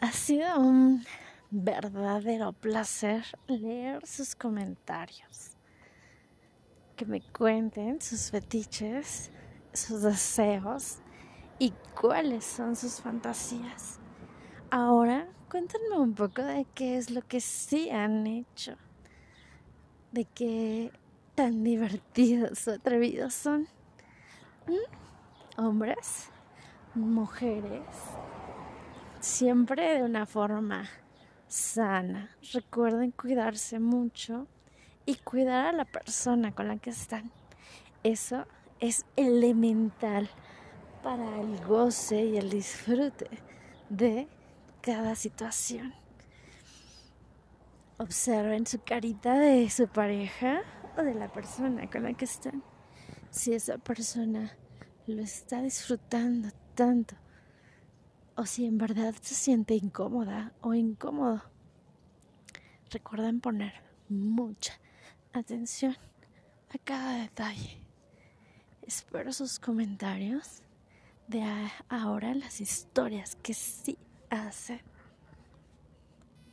Ha sido un verdadero placer leer sus comentarios, que me cuenten sus fetiches, sus deseos y cuáles son sus fantasías. Ahora cuéntenme un poco de qué es lo que sí han hecho, de qué tan divertidos o atrevidos son. ¿Mm? Hombres, mujeres siempre de una forma sana. Recuerden cuidarse mucho y cuidar a la persona con la que están. Eso es elemental para el goce y el disfrute de cada situación. Observen su carita de su pareja o de la persona con la que están. Si esa persona lo está disfrutando tanto o si en verdad se siente incómoda o incómodo. Recuerden poner mucha atención a cada detalle. Espero sus comentarios de ahora las historias que sí hacen.